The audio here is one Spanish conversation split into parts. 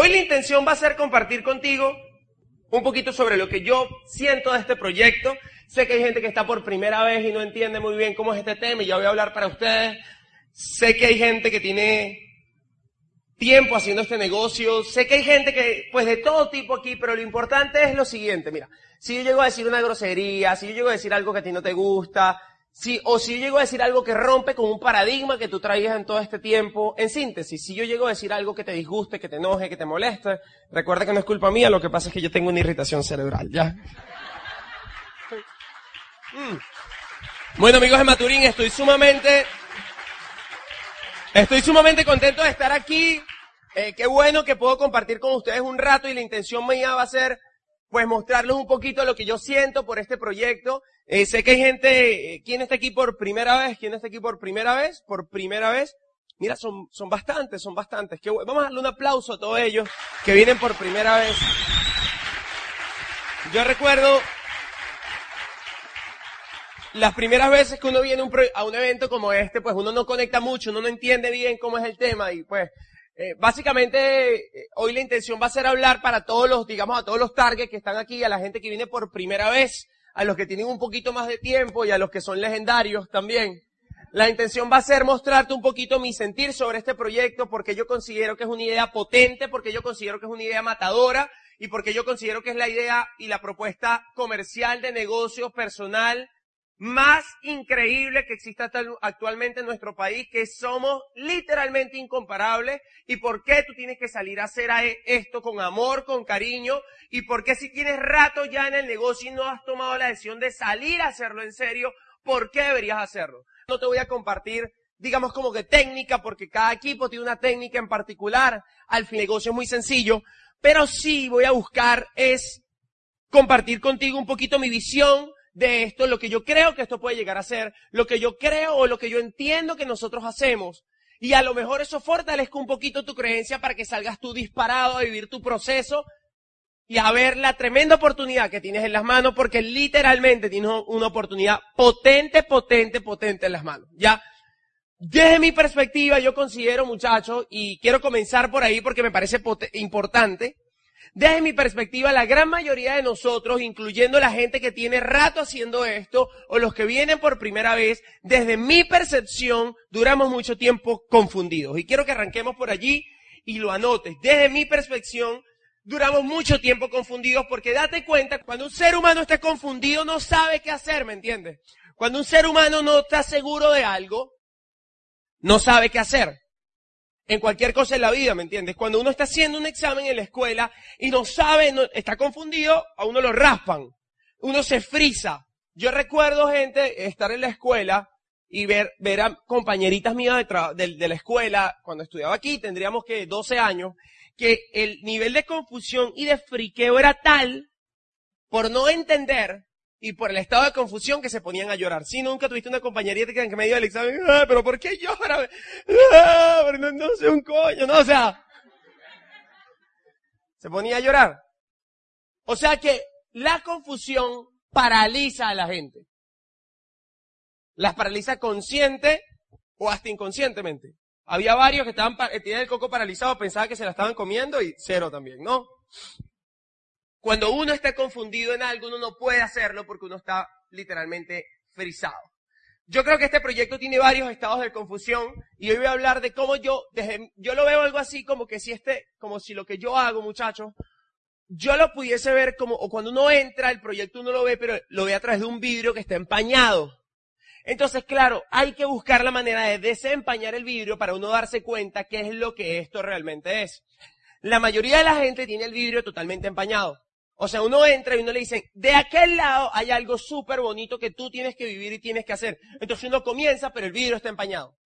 Hoy la intención va a ser compartir contigo un poquito sobre lo que yo siento de este proyecto. Sé que hay gente que está por primera vez y no entiende muy bien cómo es este tema y ya voy a hablar para ustedes. Sé que hay gente que tiene tiempo haciendo este negocio. Sé que hay gente que, pues de todo tipo aquí, pero lo importante es lo siguiente, mira. Si yo llego a decir una grosería, si yo llego a decir algo que a ti no te gusta, si, o si yo llego a decir algo que rompe con un paradigma que tú traías en todo este tiempo, en síntesis, si yo llego a decir algo que te disguste, que te enoje, que te moleste, recuerda que no es culpa mía, lo que pasa es que yo tengo una irritación cerebral, ¿ya? Mm. Bueno, amigos de Maturín, estoy sumamente, estoy sumamente contento de estar aquí. Eh, qué bueno que puedo compartir con ustedes un rato y la intención mía va a ser pues mostrarles un poquito lo que yo siento por este proyecto. Eh, sé que hay gente, eh, ¿quién está aquí por primera vez? ¿Quién está aquí por primera vez? Por primera vez. Mira, son, son bastantes, son bastantes. Qué Vamos a darle un aplauso a todos ellos que vienen por primera vez. Yo recuerdo las primeras veces que uno viene un a un evento como este, pues uno no conecta mucho, uno no entiende bien cómo es el tema y pues eh, básicamente, eh, hoy la intención va a ser hablar para todos los, digamos, a todos los targets que están aquí, a la gente que viene por primera vez, a los que tienen un poquito más de tiempo y a los que son legendarios también. La intención va a ser mostrarte un poquito mi sentir sobre este proyecto porque yo considero que es una idea potente, porque yo considero que es una idea matadora y porque yo considero que es la idea y la propuesta comercial de negocio personal más increíble que exista actualmente en nuestro país, que somos literalmente incomparables, y por qué tú tienes que salir a hacer esto con amor, con cariño, y por qué si tienes rato ya en el negocio y no has tomado la decisión de salir a hacerlo en serio, ¿por qué deberías hacerlo? No te voy a compartir, digamos como que técnica, porque cada equipo tiene una técnica en particular, al fin el negocio es muy sencillo, pero sí voy a buscar es compartir contigo un poquito mi visión, de esto, lo que yo creo que esto puede llegar a ser, lo que yo creo o lo que yo entiendo que nosotros hacemos. Y a lo mejor eso fortalezca un poquito tu creencia para que salgas tú disparado a vivir tu proceso y a ver la tremenda oportunidad que tienes en las manos, porque literalmente tienes una oportunidad potente, potente, potente en las manos. Ya, desde mi perspectiva, yo considero, muchachos, y quiero comenzar por ahí porque me parece importante, desde mi perspectiva, la gran mayoría de nosotros, incluyendo la gente que tiene rato haciendo esto o los que vienen por primera vez, desde mi percepción, duramos mucho tiempo confundidos. Y quiero que arranquemos por allí y lo anotes. Desde mi perspectiva, duramos mucho tiempo confundidos porque date cuenta, cuando un ser humano está confundido no sabe qué hacer, ¿me entiendes? Cuando un ser humano no está seguro de algo, no sabe qué hacer en cualquier cosa en la vida, ¿me entiendes? Cuando uno está haciendo un examen en la escuela y no sabe, no, está confundido, a uno lo raspan. Uno se frisa. Yo recuerdo gente estar en la escuela y ver, ver a compañeritas mías de, la escuela, cuando estudiaba aquí, tendríamos que 12 años, que el nivel de confusión y de friqueo era tal por no entender y por el estado de confusión que se ponían a llorar. Si nunca tuviste una compañerita que me dio el examen, pero ¿por qué llora? Ah, no, sé un coño, no, o sea, se ponía a llorar. O sea que la confusión paraliza a la gente. Las paraliza consciente o hasta inconscientemente. Había varios que estaban, tenían el coco paralizado, pensaban que se la estaban comiendo y cero también, ¿no? Cuando uno está confundido en algo, uno no puede hacerlo porque uno está literalmente frisado. Yo creo que este proyecto tiene varios estados de confusión y hoy voy a hablar de cómo yo, desde, yo lo veo algo así como que si este, como si lo que yo hago, muchachos, yo lo pudiese ver como, o cuando uno entra, el proyecto uno lo ve, pero lo ve a través de un vidrio que está empañado. Entonces, claro, hay que buscar la manera de desempañar el vidrio para uno darse cuenta qué es lo que esto realmente es. La mayoría de la gente tiene el vidrio totalmente empañado. O sea, uno entra y uno le dice, de aquel lado hay algo súper bonito que tú tienes que vivir y tienes que hacer. Entonces uno comienza, pero el vidrio está empañado.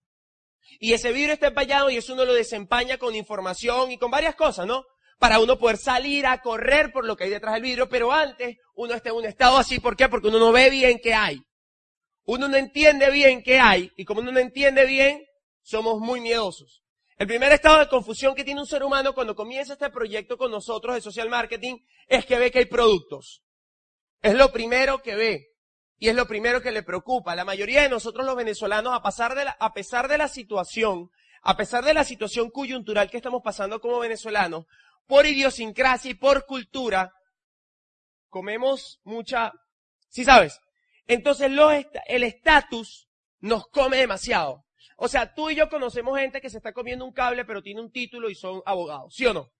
Y ese vidrio está empañado y eso uno lo desempaña con información y con varias cosas, ¿no? Para uno poder salir a correr por lo que hay detrás del vidrio, pero antes uno está en un estado así, ¿por qué? Porque uno no ve bien qué hay. Uno no entiende bien qué hay y como uno no entiende bien, somos muy miedosos. El primer estado de confusión que tiene un ser humano cuando comienza este proyecto con nosotros de social marketing es que ve que hay productos. Es lo primero que ve. Y es lo primero que le preocupa. La mayoría de nosotros los venezolanos, a, pesar de la, a pesar de la situación, a pesar de la situación coyuntural que estamos pasando como venezolanos, por idiosincrasia y por cultura, comemos mucha, ¿sí sabes? Entonces el estatus nos come demasiado. O sea, tú y yo conocemos gente que se está comiendo un cable pero tiene un título y son abogados, ¿sí o no?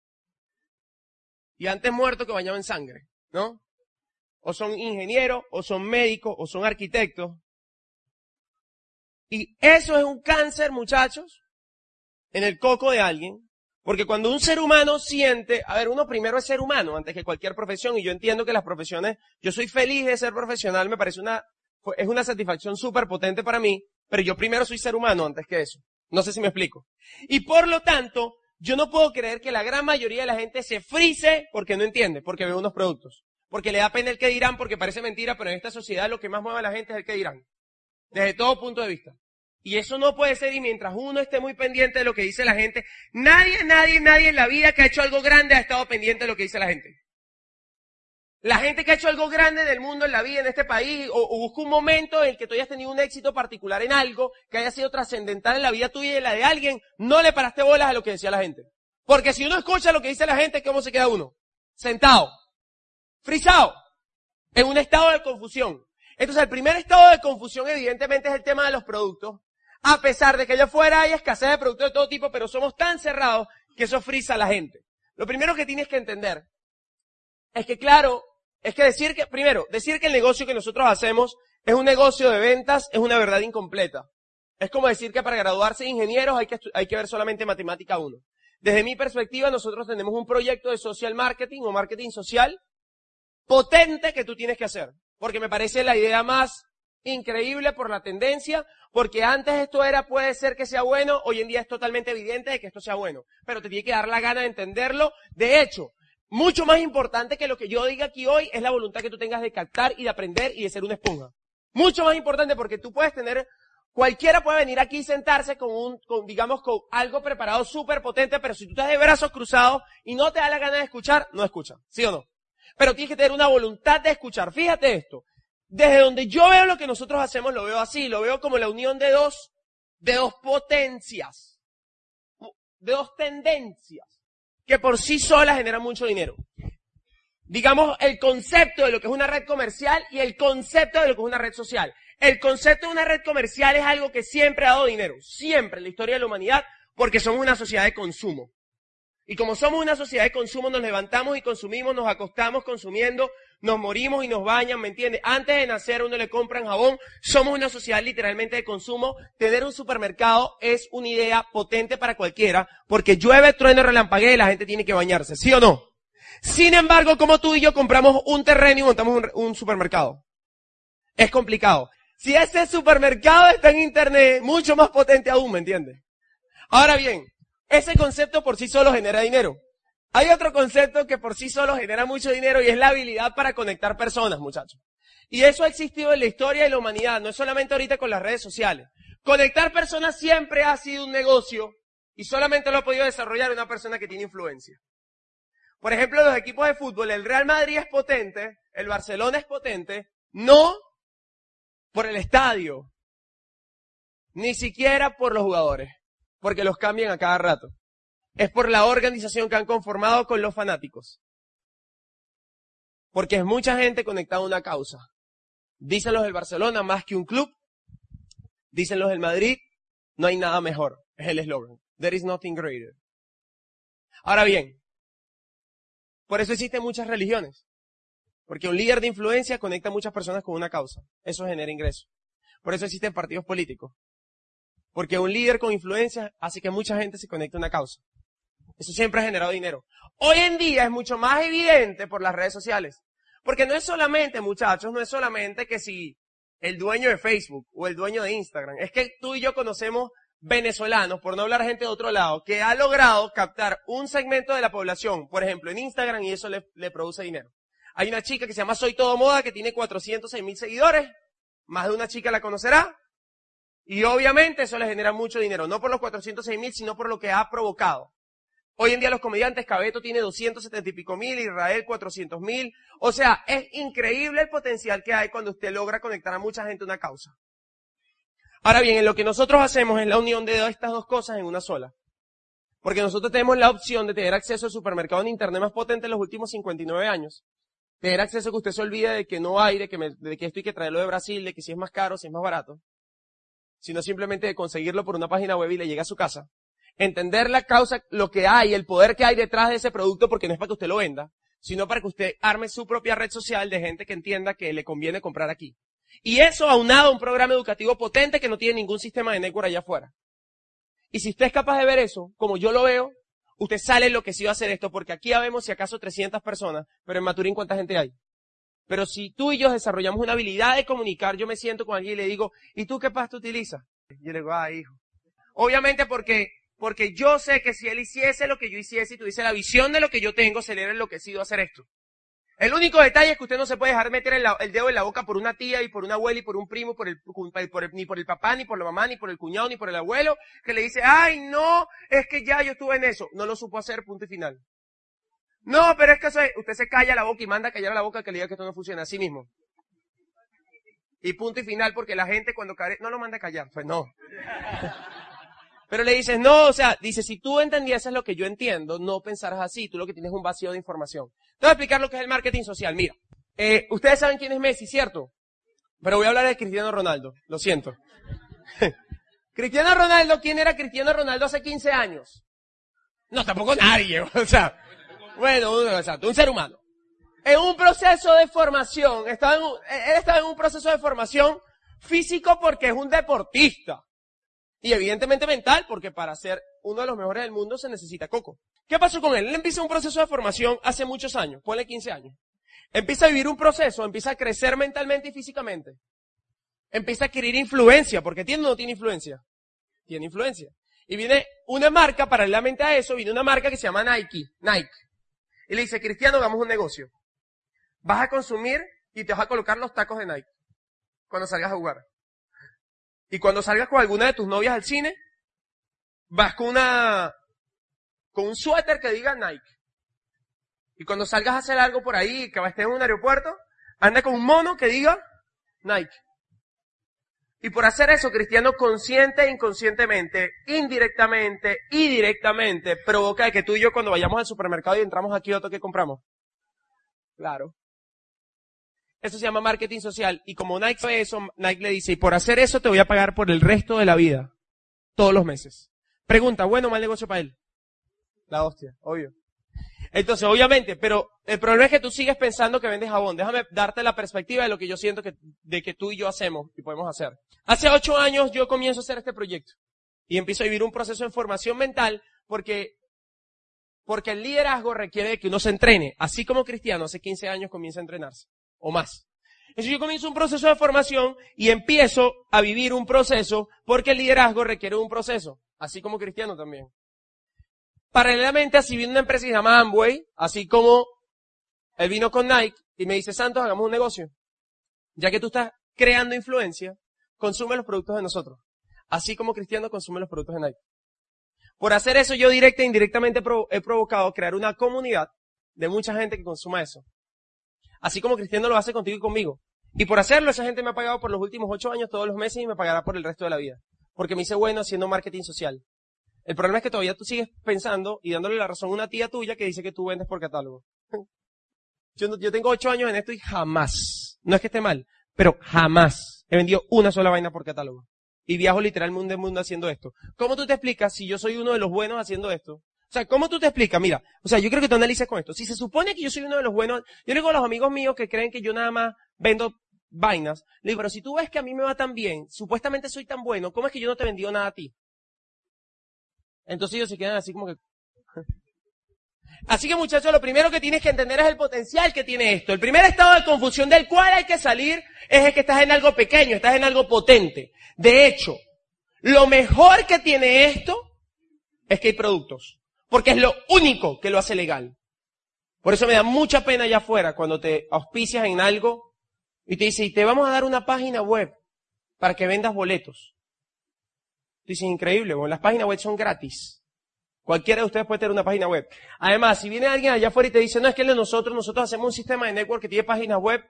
Y antes muerto que bañado en sangre, ¿no? O son ingenieros, o son médicos, o son arquitectos. Y eso es un cáncer, muchachos, en el coco de alguien. Porque cuando un ser humano siente, a ver, uno primero es ser humano antes que cualquier profesión, y yo entiendo que las profesiones, yo soy feliz de ser profesional, me parece una, es una satisfacción súper potente para mí, pero yo primero soy ser humano antes que eso. No sé si me explico. Y por lo tanto, yo no puedo creer que la gran mayoría de la gente se frise porque no entiende, porque ve unos productos. Porque le da pena el que dirán, porque parece mentira, pero en esta sociedad lo que más mueve a la gente es el que dirán. Desde todo punto de vista. Y eso no puede ser y mientras uno esté muy pendiente de lo que dice la gente, nadie, nadie, nadie en la vida que ha hecho algo grande ha estado pendiente de lo que dice la gente. La gente que ha hecho algo grande del mundo en la vida, en este país, o, o busca un momento en el que tú hayas tenido un éxito particular en algo que haya sido trascendental en la vida tuya y en la de alguien, no le paraste bolas a lo que decía la gente. Porque si uno escucha lo que dice la gente, ¿cómo se queda uno? Sentado. Frisado. En un estado de confusión. Entonces el primer estado de confusión evidentemente es el tema de los productos. A pesar de que allá afuera hay escasez de productos de todo tipo, pero somos tan cerrados que eso frisa a la gente. Lo primero que tienes que entender es que, claro, es que decir que, primero, decir que el negocio que nosotros hacemos es un negocio de ventas es una verdad incompleta. Es como decir que para graduarse de ingenieros hay que, hay que ver solamente matemática 1. Desde mi perspectiva, nosotros tenemos un proyecto de social marketing o marketing social potente que tú tienes que hacer. Porque me parece la idea más increíble por la tendencia, porque antes esto era, puede ser que sea bueno, hoy en día es totalmente evidente de que esto sea bueno, pero te tiene que dar la gana de entenderlo. De hecho, mucho más importante que lo que yo diga aquí hoy es la voluntad que tú tengas de captar y de aprender y de ser una esponja. Mucho más importante porque tú puedes tener, cualquiera puede venir aquí y sentarse con un, con, digamos, con algo preparado súper potente, pero si tú estás de brazos cruzados y no te da la gana de escuchar, no escucha. ¿Sí o no? Pero tienes que tener una voluntad de escuchar. Fíjate esto. Desde donde yo veo lo que nosotros hacemos, lo veo así, lo veo como la unión de dos, de dos potencias, de dos tendencias, que por sí solas generan mucho dinero. Digamos, el concepto de lo que es una red comercial y el concepto de lo que es una red social. El concepto de una red comercial es algo que siempre ha dado dinero, siempre en la historia de la humanidad, porque somos una sociedad de consumo. Y como somos una sociedad de consumo, nos levantamos y consumimos, nos acostamos consumiendo, nos morimos y nos bañan, ¿me entiendes? Antes de nacer uno le compran jabón, somos una sociedad literalmente de consumo. Tener un supermercado es una idea potente para cualquiera, porque llueve, trueno, relampaguea y la gente tiene que bañarse, ¿sí o no? Sin embargo, como tú y yo compramos un terreno y montamos un, un supermercado. Es complicado. Si ese supermercado está en internet, mucho más potente aún, ¿me entiendes? Ahora bien, ese concepto por sí solo genera dinero. Hay otro concepto que por sí solo genera mucho dinero y es la habilidad para conectar personas, muchachos. Y eso ha existido en la historia de la humanidad, no es solamente ahorita con las redes sociales. Conectar personas siempre ha sido un negocio y solamente lo ha podido desarrollar una persona que tiene influencia. Por ejemplo, los equipos de fútbol, el Real Madrid es potente, el Barcelona es potente, no por el estadio, ni siquiera por los jugadores porque los cambian a cada rato. Es por la organización que han conformado con los fanáticos. Porque es mucha gente conectada a una causa. Dicen los del Barcelona, más que un club. Dicen los del Madrid, no hay nada mejor. Es el eslogan. There is nothing greater. Ahora bien, por eso existen muchas religiones. Porque un líder de influencia conecta a muchas personas con una causa. Eso genera ingresos. Por eso existen partidos políticos. Porque un líder con influencia hace que mucha gente se conecte a una causa. Eso siempre ha generado dinero. Hoy en día es mucho más evidente por las redes sociales. Porque no es solamente, muchachos, no es solamente que si el dueño de Facebook o el dueño de Instagram, es que tú y yo conocemos venezolanos, por no hablar gente de otro lado, que ha logrado captar un segmento de la población, por ejemplo, en Instagram, y eso le, produce dinero. Hay una chica que se llama Soy Todo Moda, que tiene 406 mil seguidores, más de una chica la conocerá, y obviamente eso le genera mucho dinero, no por los 406 mil, sino por lo que ha provocado. Hoy en día los comediantes, Cabeto tiene 270 y pico mil, Israel 400 mil. O sea, es increíble el potencial que hay cuando usted logra conectar a mucha gente a una causa. Ahora bien, en lo que nosotros hacemos es la unión de estas dos cosas en una sola. Porque nosotros tenemos la opción de tener acceso al supermercado en internet más potente en los últimos 59 años. Tener acceso que usted se olvide de que no hay, de que, de que esto hay que traerlo de Brasil, de que si es más caro, si es más barato. Sino simplemente de conseguirlo por una página web y le llega a su casa entender la causa, lo que hay, el poder que hay detrás de ese producto, porque no es para que usted lo venda, sino para que usted arme su propia red social de gente que entienda que le conviene comprar aquí. Y eso aunado a un programa educativo potente que no tiene ningún sistema de network allá afuera. Y si usted es capaz de ver eso, como yo lo veo, usted sale lo que sí va a hacer esto, porque aquí ya vemos si acaso 300 personas, pero en Maturín cuánta gente hay. Pero si tú y yo desarrollamos una habilidad de comunicar, yo me siento con alguien y le digo, ¿y tú qué pasta utilizas? Yo le digo, ah, hijo. Obviamente porque porque yo sé que si él hiciese lo que yo hiciese y tuviese la visión de lo que yo tengo, se le hubiera enloquecido hacer esto. El único detalle es que usted no se puede dejar meter el, dedo en la boca por una tía y por una abuela y por un primo, por el, ni por el papá, ni por la mamá, ni por el cuñado, ni por el abuelo, que le dice, ay, no, es que ya yo estuve en eso. No lo supo hacer, punto y final. No, pero es que usted se calla la boca y manda a callar la boca que le diga que esto no funciona así mismo. Y punto y final, porque la gente cuando cae, no lo manda a callar, pues no. Pero le dices, no, o sea, dice, si tú entendieses lo que yo entiendo, no pensarás así, tú lo que tienes es un vacío de información. Te voy a explicar lo que es el marketing social. Mira, eh, ustedes saben quién es Messi, ¿cierto? Pero voy a hablar de Cristiano Ronaldo, lo siento. Cristiano Ronaldo, ¿quién era Cristiano Ronaldo hace 15 años? No, tampoco nadie, o sea, bueno, un, exacto, un ser humano. En un proceso de formación, estaba en él estaba en un proceso de formación físico porque es un deportista. Y evidentemente mental, porque para ser uno de los mejores del mundo se necesita coco. ¿Qué pasó con él? Él empieza un proceso de formación hace muchos años, ponle 15 años. Empieza a vivir un proceso, empieza a crecer mentalmente y físicamente. Empieza a adquirir influencia, porque tiene o no tiene influencia. Tiene influencia. Y viene una marca, paralelamente a eso, viene una marca que se llama Nike, Nike. Y le dice, Cristiano, hagamos un negocio. Vas a consumir y te vas a colocar los tacos de Nike cuando salgas a jugar. Y cuando salgas con alguna de tus novias al cine, vas con una, con un suéter que diga Nike. Y cuando salgas a hacer algo por ahí, que estés en un aeropuerto, anda con un mono que diga Nike. Y por hacer eso, Cristiano consciente e inconscientemente, indirectamente y directamente, provoca que tú y yo cuando vayamos al supermercado y entramos aquí otro que compramos. Claro. Eso se llama marketing social. Y como Nike sabe eso, Nike le dice, y por hacer eso te voy a pagar por el resto de la vida. Todos los meses. Pregunta, ¿bueno o mal negocio para él? La hostia, obvio. Entonces, obviamente, pero el problema es que tú sigues pensando que vendes jabón. Déjame darte la perspectiva de lo que yo siento que, de que tú y yo hacemos y podemos hacer. Hace ocho años yo comienzo a hacer este proyecto. Y empiezo a vivir un proceso de formación mental porque, porque el liderazgo requiere que uno se entrene. Así como Cristiano hace 15 años comienza a entrenarse o más. Entonces yo comienzo un proceso de formación y empiezo a vivir un proceso porque el liderazgo requiere un proceso, así como cristiano también. Paralelamente, así viene una empresa que se llama Amway, así como él vino con Nike y me dice, Santos, hagamos un negocio. Ya que tú estás creando influencia, consume los productos de nosotros. Así como cristiano consume los productos de Nike. Por hacer eso, yo directa e indirectamente he provocado crear una comunidad de mucha gente que consuma eso. Así como Cristiano lo hace contigo y conmigo. Y por hacerlo, esa gente me ha pagado por los últimos ocho años todos los meses y me pagará por el resto de la vida. Porque me hice bueno haciendo marketing social. El problema es que todavía tú sigues pensando y dándole la razón a una tía tuya que dice que tú vendes por catálogo. Yo, yo tengo ocho años en esto y jamás, no es que esté mal, pero jamás he vendido una sola vaina por catálogo. Y viajo literalmente el mundo haciendo esto. ¿Cómo tú te explicas si yo soy uno de los buenos haciendo esto? O sea, ¿cómo tú te explicas? Mira, o sea, yo creo que tú analices con esto. Si se supone que yo soy uno de los buenos, yo le digo a los amigos míos que creen que yo nada más vendo vainas, le digo, pero si tú ves que a mí me va tan bien, supuestamente soy tan bueno, ¿cómo es que yo no te vendido nada a ti? Entonces ellos se quedan así como que... Así que muchachos, lo primero que tienes que entender es el potencial que tiene esto. El primer estado de confusión del cual hay que salir es el que estás en algo pequeño, estás en algo potente. De hecho, Lo mejor que tiene esto es que hay productos. Porque es lo único que lo hace legal. Por eso me da mucha pena allá afuera cuando te auspicias en algo y te dice, y te vamos a dar una página web para que vendas boletos. Dice, increíble, bueno, las páginas web son gratis. Cualquiera de ustedes puede tener una página web. Además, si viene alguien allá afuera y te dice, no, es que nosotros, nosotros hacemos un sistema de network que tiene páginas web,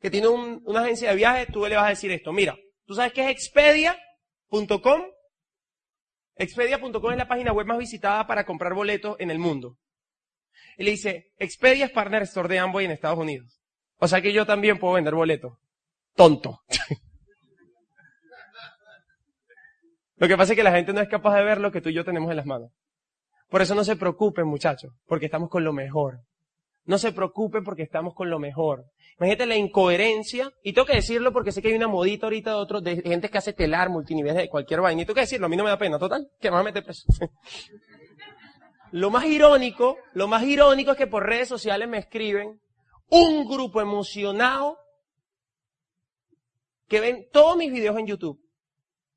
que tiene una agencia de viajes, tú le vas a decir esto. Mira, ¿tú sabes qué es Expedia.com? Expedia.com es la página web más visitada para comprar boletos en el mundo. Y le dice, Expedia es partner store de Amway en Estados Unidos. O sea que yo también puedo vender boletos. Tonto. lo que pasa es que la gente no es capaz de ver lo que tú y yo tenemos en las manos. Por eso no se preocupen, muchachos, porque estamos con lo mejor. No se preocupen porque estamos con lo mejor. Imagínate la incoherencia, y tengo que decirlo porque sé que hay una modita ahorita de otros, de gente que hace telar multinivel de cualquier vaina, y tengo que decirlo, a mí no me da pena, total, que me va a meter preso. lo más irónico, lo más irónico es que por redes sociales me escriben un grupo emocionado que ven todos mis videos en YouTube,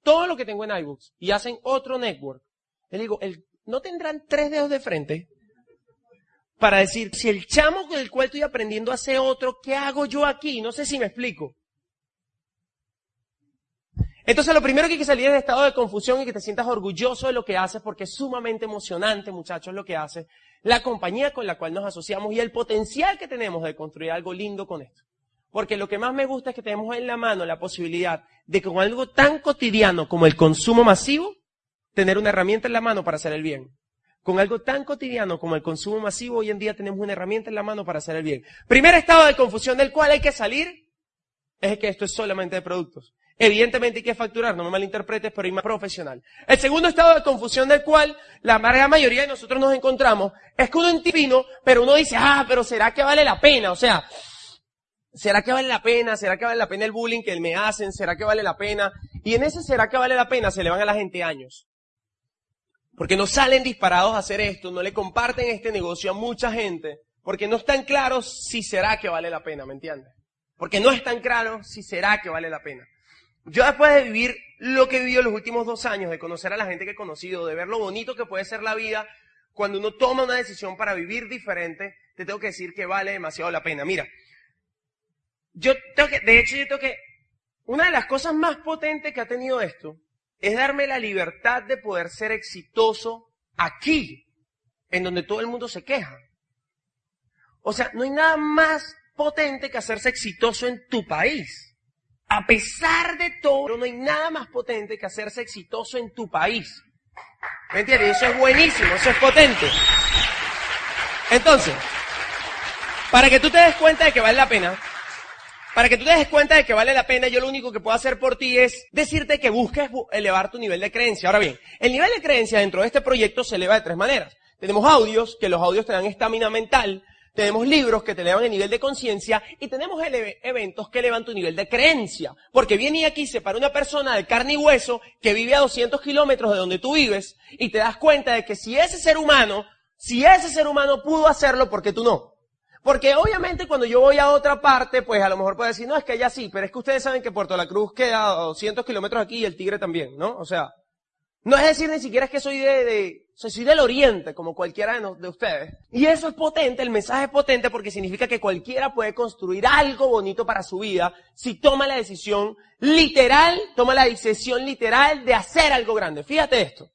todo lo que tengo en iBooks, y hacen otro network. Le digo, ¿no tendrán tres dedos de frente? Para decir, si el chamo con el cual estoy aprendiendo hace otro, ¿qué hago yo aquí? No sé si me explico. Entonces lo primero que hay que salir es de estado de confusión y que te sientas orgulloso de lo que haces porque es sumamente emocionante, muchachos, lo que hace la compañía con la cual nos asociamos y el potencial que tenemos de construir algo lindo con esto. Porque lo que más me gusta es que tenemos en la mano la posibilidad de con algo tan cotidiano como el consumo masivo, tener una herramienta en la mano para hacer el bien. Con algo tan cotidiano como el consumo masivo, hoy en día tenemos una herramienta en la mano para hacer el bien. Primer estado de confusión del cual hay que salir es que esto es solamente de productos. Evidentemente hay que facturar, no me malinterpretes, pero hay más profesional. El segundo estado de confusión del cual la gran mayoría de nosotros nos encontramos es que uno entiende, pero uno dice, ah, pero ¿será que vale la pena? O sea, ¿será que vale la pena? ¿Será que vale la pena el bullying que me hacen? ¿Será que vale la pena? Y en ese ¿será que vale la pena? se le van a la gente años. Porque no salen disparados a hacer esto, no le comparten este negocio a mucha gente, porque no están claros si será que vale la pena, ¿me entiendes? Porque no están claros si será que vale la pena. Yo después de vivir lo que he vivido los últimos dos años, de conocer a la gente que he conocido, de ver lo bonito que puede ser la vida, cuando uno toma una decisión para vivir diferente, te tengo que decir que vale demasiado la pena. Mira, yo tengo que, de hecho yo tengo que, una de las cosas más potentes que ha tenido esto, es darme la libertad de poder ser exitoso aquí, en donde todo el mundo se queja. O sea, no hay nada más potente que hacerse exitoso en tu país. A pesar de todo, no hay nada más potente que hacerse exitoso en tu país. ¿Me entiendes? Eso es buenísimo, eso es potente. Entonces, para que tú te des cuenta de que vale la pena, para que tú te des cuenta de que vale la pena, yo lo único que puedo hacer por ti es decirte que busques elevar tu nivel de creencia. Ahora bien, el nivel de creencia dentro de este proyecto se eleva de tres maneras. Tenemos audios, que los audios te dan estamina mental, tenemos libros que te elevan el nivel de conciencia y tenemos eventos que elevan tu nivel de creencia. Porque viene aquí se para una persona de carne y hueso que vive a 200 kilómetros de donde tú vives y te das cuenta de que si ese ser humano, si ese ser humano pudo hacerlo, ¿por qué tú no? Porque obviamente cuando yo voy a otra parte, pues a lo mejor puedo decir, no, es que allá sí, pero es que ustedes saben que Puerto La Cruz queda a 200 kilómetros aquí y el Tigre también, ¿no? O sea, no es decir ni siquiera es que soy de, de soy del oriente, como cualquiera de, de, ustedes. Y eso es potente, el mensaje es potente porque significa que cualquiera puede construir algo bonito para su vida si toma la decisión literal, toma la decisión literal de hacer algo grande. Fíjate esto.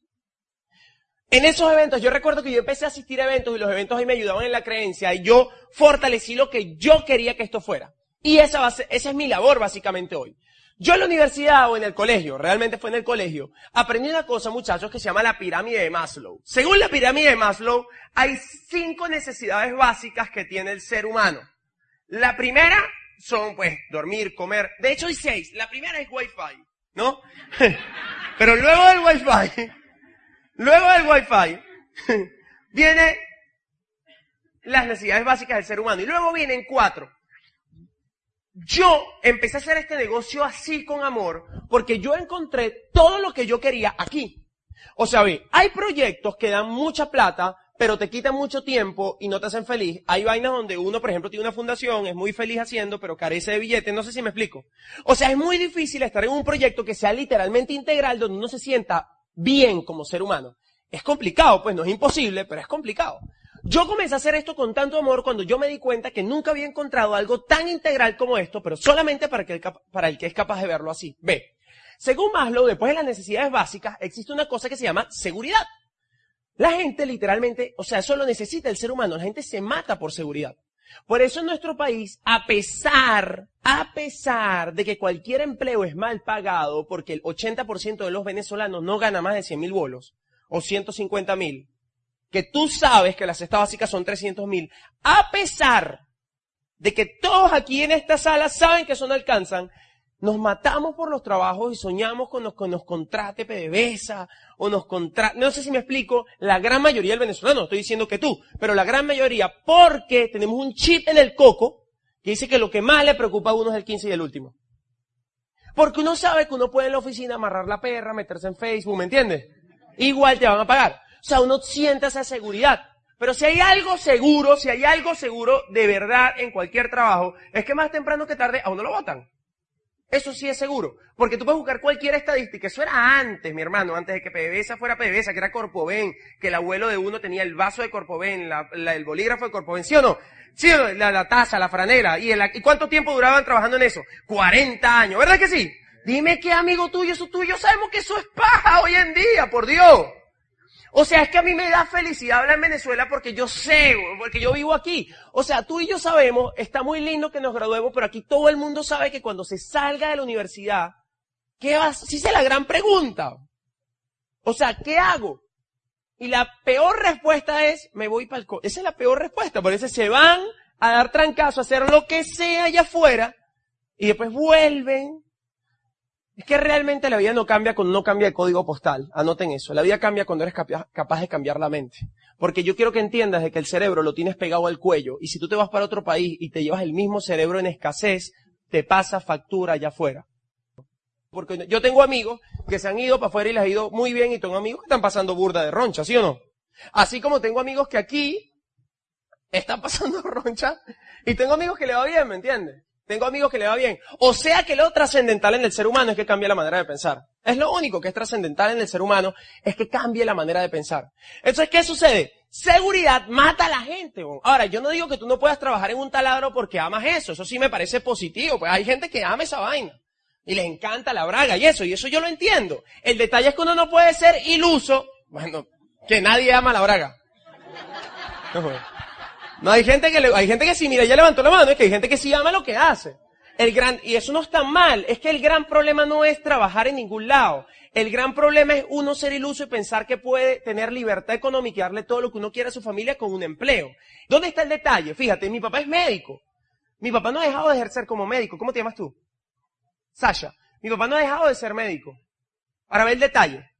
En esos eventos, yo recuerdo que yo empecé a asistir a eventos y los eventos ahí me ayudaban en la creencia y yo fortalecí lo que yo quería que esto fuera. Y esa, esa es mi labor básicamente hoy. Yo en la universidad o en el colegio, realmente fue en el colegio, aprendí una cosa, muchachos, que se llama la pirámide de Maslow. Según la pirámide de Maslow, hay cinco necesidades básicas que tiene el ser humano. La primera son, pues, dormir, comer. De hecho, hay seis. La primera es Wi-Fi, ¿no? Pero luego del Wi-Fi, luego del Wi-Fi, viene las necesidades básicas del ser humano. Y luego vienen cuatro yo empecé a hacer este negocio así con amor porque yo encontré todo lo que yo quería aquí. O sea, ve, hay proyectos que dan mucha plata, pero te quitan mucho tiempo y no te hacen feliz. Hay vainas donde uno, por ejemplo, tiene una fundación, es muy feliz haciendo, pero carece de billetes, no sé si me explico. O sea, es muy difícil estar en un proyecto que sea literalmente integral, donde uno se sienta bien como ser humano. Es complicado, pues no es imposible, pero es complicado. Yo comencé a hacer esto con tanto amor cuando yo me di cuenta que nunca había encontrado algo tan integral como esto, pero solamente para, que el, para el que es capaz de verlo así. Ve, según Maslow, después de las necesidades básicas, existe una cosa que se llama seguridad. La gente literalmente, o sea, eso lo necesita el ser humano, la gente se mata por seguridad. Por eso en nuestro país, a pesar, a pesar de que cualquier empleo es mal pagado, porque el 80% de los venezolanos no gana más de 100 mil bolos, o 150 mil, que tú sabes que las cestas básicas son 300 mil, a pesar de que todos aquí en esta sala saben que eso no alcanzan, nos matamos por los trabajos y soñamos con los que nos contrate PDVSA o nos contrate, no sé si me explico, la gran mayoría del venezolano, no estoy diciendo que tú, pero la gran mayoría, porque tenemos un chip en el coco que dice que lo que más le preocupa a uno es el 15 y el último. Porque uno sabe que uno puede en la oficina amarrar la perra, meterse en Facebook, ¿me entiendes? Igual te van a pagar. O sea, uno siente esa seguridad. Pero si hay algo seguro, si hay algo seguro de verdad en cualquier trabajo, es que más temprano que tarde a uno lo votan. Eso sí es seguro. Porque tú puedes buscar cualquier estadística. Eso era antes, mi hermano, antes de que PDVSA fuera PDVSA, que era Corpoven, que el abuelo de uno tenía el vaso de Corpoven, la, el bolígrafo de Corpoven, ¿sí o no? ¿Sí? La, taza, la franela. ¿Y, ¿Y cuánto tiempo duraban trabajando en eso? 40 años, ¿verdad que sí? Dime qué amigo tuyo, eso tuyo, sabemos que eso es paja hoy en día, por Dios. O sea, es que a mí me da felicidad hablar en Venezuela porque yo sé, porque yo vivo aquí. O sea, tú y yo sabemos, está muy lindo que nos graduemos, pero aquí todo el mundo sabe que cuando se salga de la universidad, ¿qué vas? Si es la gran pregunta. O sea, ¿qué hago? Y la peor respuesta es, me voy para el co Esa es la peor respuesta. Por eso se van a dar trancazo, a hacer lo que sea allá afuera, y después vuelven es que realmente la vida no cambia cuando no cambia el código postal. Anoten eso. La vida cambia cuando eres capaz de cambiar la mente. Porque yo quiero que entiendas de que el cerebro lo tienes pegado al cuello y si tú te vas para otro país y te llevas el mismo cerebro en escasez, te pasa factura allá afuera. Porque yo tengo amigos que se han ido para afuera y les ha ido muy bien y tengo amigos que están pasando burda de roncha, ¿sí o no? Así como tengo amigos que aquí están pasando roncha y tengo amigos que le va bien, ¿me entiendes? Tengo amigos que le va bien. O sea que lo trascendental en el ser humano es que cambie la manera de pensar. Es lo único que es trascendental en el ser humano, es que cambie la manera de pensar. Entonces, ¿qué sucede? Seguridad mata a la gente. Ahora, yo no digo que tú no puedas trabajar en un taladro porque amas eso. Eso sí me parece positivo. Pues hay gente que ama esa vaina. Y les encanta la braga y eso. Y eso yo lo entiendo. El detalle es que uno no puede ser iluso. Bueno, que nadie ama la braga. No, hay gente que le, hay gente que sí, mira, ya levantó la mano, es que hay gente que sí ama lo que hace. El gran, y eso no está mal, es que el gran problema no es trabajar en ningún lado. El gran problema es uno ser iluso y pensar que puede tener libertad económica y darle todo lo que uno quiera a su familia con un empleo. ¿Dónde está el detalle? Fíjate, mi papá es médico. Mi papá no ha dejado de ejercer como médico. ¿Cómo te llamas tú? Sasha. Mi papá no ha dejado de ser médico. Ahora ve el detalle.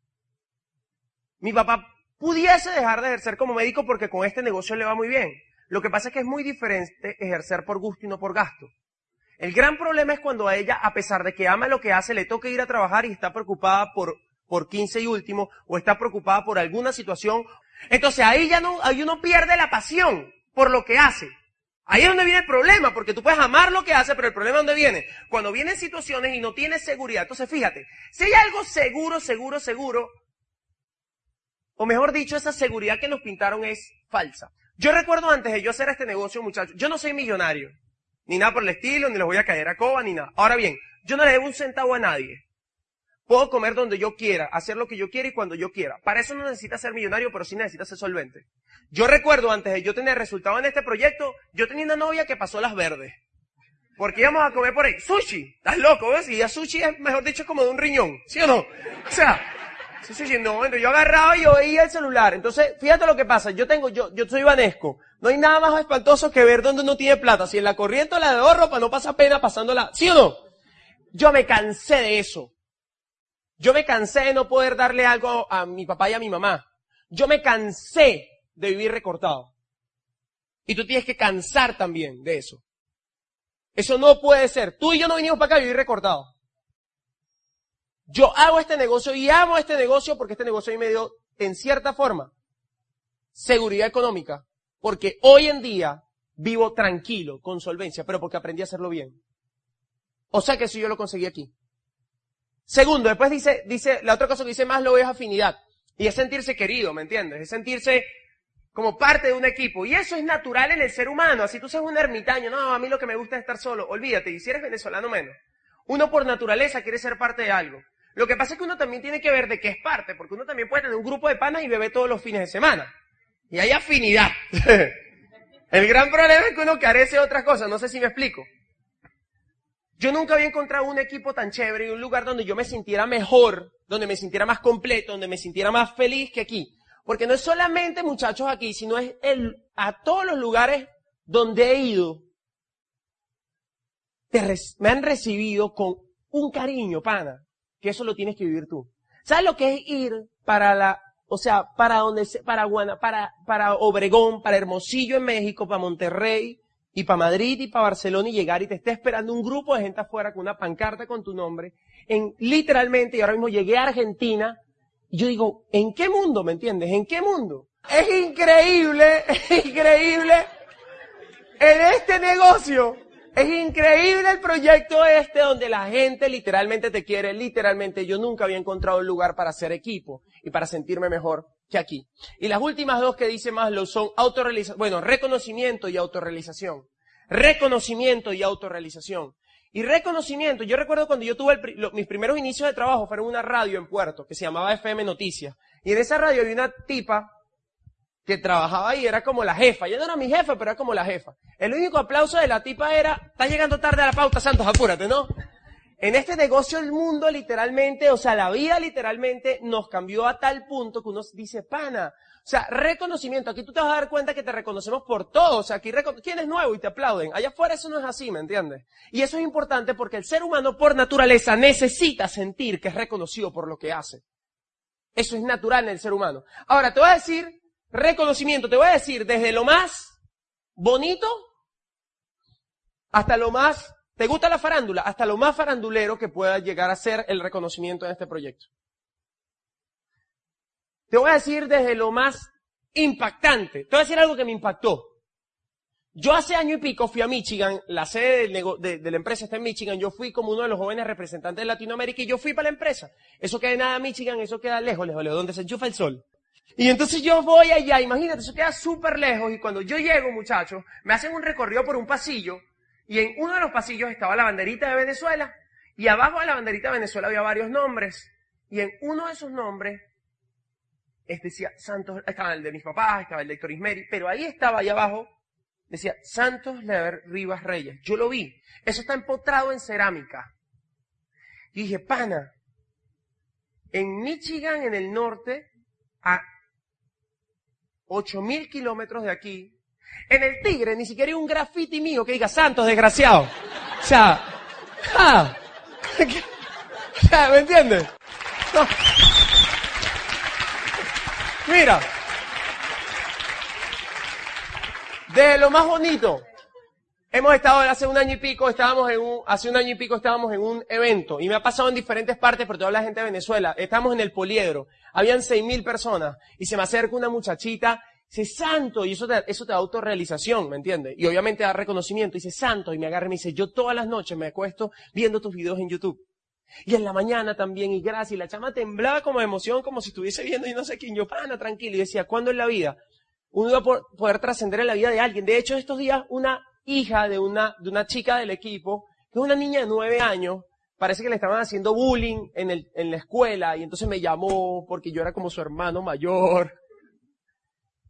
Mi papá pudiese dejar de ejercer como médico porque con este negocio le va muy bien. Lo que pasa es que es muy diferente ejercer por gusto y no por gasto. El gran problema es cuando a ella, a pesar de que ama lo que hace, le toca ir a trabajar y está preocupada por, por 15 y último, o está preocupada por alguna situación. Entonces ahí ya no, ahí uno pierde la pasión por lo que hace. Ahí es donde viene el problema, porque tú puedes amar lo que hace, pero el problema es donde viene. Cuando vienen situaciones y no tienes seguridad. Entonces fíjate, si hay algo seguro, seguro, seguro, o mejor dicho, esa seguridad que nos pintaron es falsa. Yo recuerdo antes de yo hacer este negocio, muchachos, yo no soy millonario, ni nada por el estilo, ni les voy a caer a coba, ni nada. Ahora bien, yo no le debo un centavo a nadie. Puedo comer donde yo quiera, hacer lo que yo quiera y cuando yo quiera. Para eso no necesitas ser millonario, pero sí necesitas ser solvente. Yo recuerdo antes de yo tener resultado en este proyecto, yo tenía una novia que pasó las verdes. Porque íbamos a comer por ahí. Sushi. Estás loco, ¿ves? Y ya sushi es, mejor dicho, como de un riñón. ¿Sí o no? O sea, Sí, sí, no, yo agarraba y yo veía el celular. Entonces, fíjate lo que pasa. Yo tengo, yo, yo soy vanesco. No hay nada más espantoso que ver donde uno tiene plata. Si en la corriente o la de ahorro, para no pasar pena pasándola. ¿Sí o no? Yo me cansé de eso. Yo me cansé de no poder darle algo a mi papá y a mi mamá. Yo me cansé de vivir recortado. Y tú tienes que cansar también de eso. Eso no puede ser. Tú y yo no vinimos para acá a vivir recortado. Yo hago este negocio y amo este negocio porque este negocio a mí me dio, en cierta forma, seguridad económica, porque hoy en día vivo tranquilo, con solvencia, pero porque aprendí a hacerlo bien. O sea que eso yo lo conseguí aquí. Segundo, después dice, dice, la otra cosa que dice más lo es afinidad. Y es sentirse querido, ¿me entiendes? Es sentirse como parte de un equipo. Y eso es natural en el ser humano. Así tú seas un ermitaño, no, a mí lo que me gusta es estar solo. Olvídate, y si eres venezolano menos. Uno por naturaleza quiere ser parte de algo. Lo que pasa es que uno también tiene que ver de qué es parte, porque uno también puede tener un grupo de panas y beber todos los fines de semana. Y hay afinidad. el gran problema es que uno carece de otras cosas, no sé si me explico. Yo nunca había encontrado un equipo tan chévere y un lugar donde yo me sintiera mejor, donde me sintiera más completo, donde me sintiera más feliz que aquí. Porque no es solamente muchachos aquí, sino es el, a todos los lugares donde he ido, me han recibido con un cariño, pana, que eso lo tienes que vivir tú. ¿Sabes lo que es ir para la, o sea, para donde, para Guana, para, para Obregón, para Hermosillo en México, para Monterrey, y para Madrid y para Barcelona y llegar y te esté esperando un grupo de gente afuera con una pancarta con tu nombre, en literalmente, y ahora mismo llegué a Argentina, y yo digo, ¿en qué mundo, me entiendes? ¿En qué mundo? Es increíble, es increíble en este negocio. Es increíble el proyecto este donde la gente literalmente te quiere, literalmente yo nunca había encontrado un lugar para hacer equipo y para sentirme mejor que aquí. Y las últimas dos que dice más lo son autorrealización, bueno, reconocimiento y autorrealización. Reconocimiento y autorrealización. Y reconocimiento, yo recuerdo cuando yo tuve mis primeros inicios de trabajo fueron una radio en Puerto que se llamaba FM Noticias. Y en esa radio había una tipa que trabajaba ahí, era como la jefa. Ya no era mi jefa, pero era como la jefa. El único aplauso de la tipa era, está llegando tarde a la pauta, Santos, apúrate, ¿no? En este negocio el mundo literalmente, o sea, la vida literalmente nos cambió a tal punto que uno dice, pana, o sea, reconocimiento. Aquí tú te vas a dar cuenta que te reconocemos por todo. O sea, aquí ¿quién es nuevo? Y te aplauden. Allá afuera eso no es así, ¿me entiendes? Y eso es importante porque el ser humano por naturaleza necesita sentir que es reconocido por lo que hace. Eso es natural en el ser humano. Ahora, te voy a decir reconocimiento, te voy a decir desde lo más bonito hasta lo más ¿Te gusta la farándula? Hasta lo más farandulero que pueda llegar a ser el reconocimiento en este proyecto. Te voy a decir desde lo más impactante. Te voy a decir algo que me impactó. Yo hace año y pico fui a Michigan, la sede de, la empresa está en Michigan, yo fui como uno de los jóvenes representantes de Latinoamérica y yo fui para la empresa. Eso queda nada Michigan, eso queda lejos, lejos, lejos, donde se enchufa el sol. Y entonces yo voy allá, imagínate, eso queda súper lejos y cuando yo llego, muchachos, me hacen un recorrido por un pasillo y en uno de los pasillos estaba la banderita de Venezuela y abajo de la banderita de Venezuela había varios nombres. Y en uno de esos nombres decía Santos, estaba el de mis papás, estaba el de Héctor Ismeri, pero ahí estaba, ahí abajo, decía Santos Lever Rivas Reyes. Yo lo vi. Eso está empotrado en cerámica. Y dije, pana, en Michigan, en el norte, a 8.000 kilómetros de aquí, en el tigre ni siquiera hay un graffiti mío que diga Santos desgraciado. O sea, ah, ¿me entiendes? Mira, de lo más bonito, hemos estado hace un año y pico, estábamos en un, hace un año y pico estábamos en un evento, y me ha pasado en diferentes partes por toda la gente de Venezuela, estamos en el poliedro, habían seis mil personas, y se me acerca una muchachita Dice, santo, y eso te, eso te da autorrealización, ¿me entiendes? Y obviamente da reconocimiento. Dice, santo, y me agarra y me dice, yo todas las noches me acuesto viendo tus videos en YouTube. Y en la mañana también, y gracias, y la chama temblaba como de emoción, como si estuviese viendo y no sé quién, yo, pana, tranquilo. Y decía, ¿cuándo en la vida? Uno iba a poder trascender en la vida de alguien. De hecho, estos días, una hija de una, de una chica del equipo, que es una niña de nueve años, parece que le estaban haciendo bullying en, el, en la escuela, y entonces me llamó porque yo era como su hermano mayor.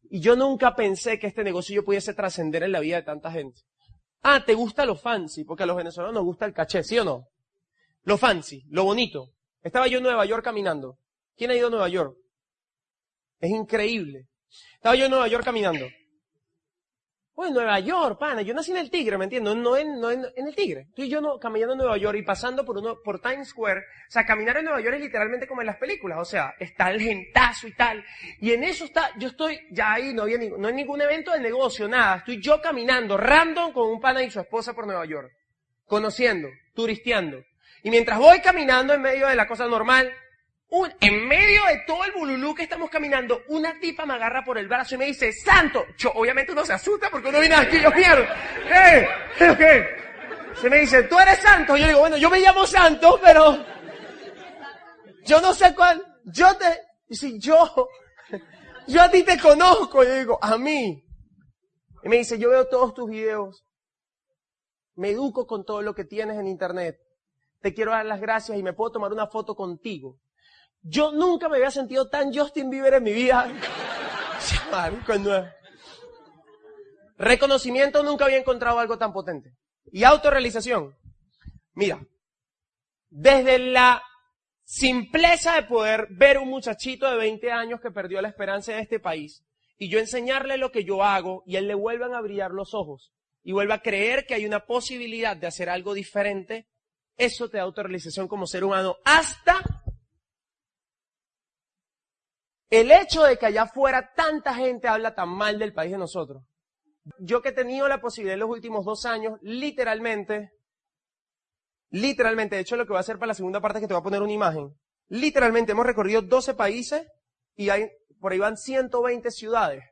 Y yo nunca pensé que este negocio yo pudiese trascender en la vida de tanta gente. Ah, ¿te gusta lo fancy? Porque a los venezolanos nos gusta el caché, ¿sí o no? Lo fancy, lo bonito. Estaba yo en Nueva York caminando. ¿Quién ha ido a Nueva York? Es increíble. Estaba yo en Nueva York caminando. Pues Nueva York, pana, yo nací en el Tigre, ¿me entiendes? No, en, no en, el Tigre. Estoy yo no, caminando en Nueva York y pasando por uno, por Times Square. O sea, caminar en Nueva York es literalmente como en las películas. O sea, está el gentazo y tal. Y en eso está, yo estoy, ya ahí no había no hay ningún evento de negocio, nada. Estoy yo caminando, random, con un pana y su esposa por Nueva York. Conociendo, turisteando. Y mientras voy caminando en medio de la cosa normal, en medio de todo el bululú que estamos caminando, una tipa me agarra por el brazo y me dice, Santo. Yo, obviamente uno se asusta porque uno viene aquí, yo mierda. ¿Qué? ¿Qué? Se me dice, tú eres santo. Yo digo, bueno, yo me llamo santo, pero yo no sé cuál. Yo te, y si yo, yo a ti te conozco. Yo digo, a mí. Y me dice, yo veo todos tus videos. Me educo con todo lo que tienes en internet. Te quiero dar las gracias y me puedo tomar una foto contigo. Yo nunca me había sentido tan Justin Bieber en mi vida. Reconocimiento nunca había encontrado algo tan potente. Y autorrealización. Mira, desde la simpleza de poder ver un muchachito de 20 años que perdió la esperanza en este país y yo enseñarle lo que yo hago y él le vuelvan a brillar los ojos y vuelva a creer que hay una posibilidad de hacer algo diferente, eso te da autorrealización como ser humano hasta el hecho de que allá afuera tanta gente habla tan mal del país de nosotros. Yo que he tenido la posibilidad en los últimos dos años, literalmente, literalmente, de hecho lo que voy a hacer para la segunda parte es que te voy a poner una imagen. Literalmente hemos recorrido 12 países y hay, por ahí van 120 ciudades.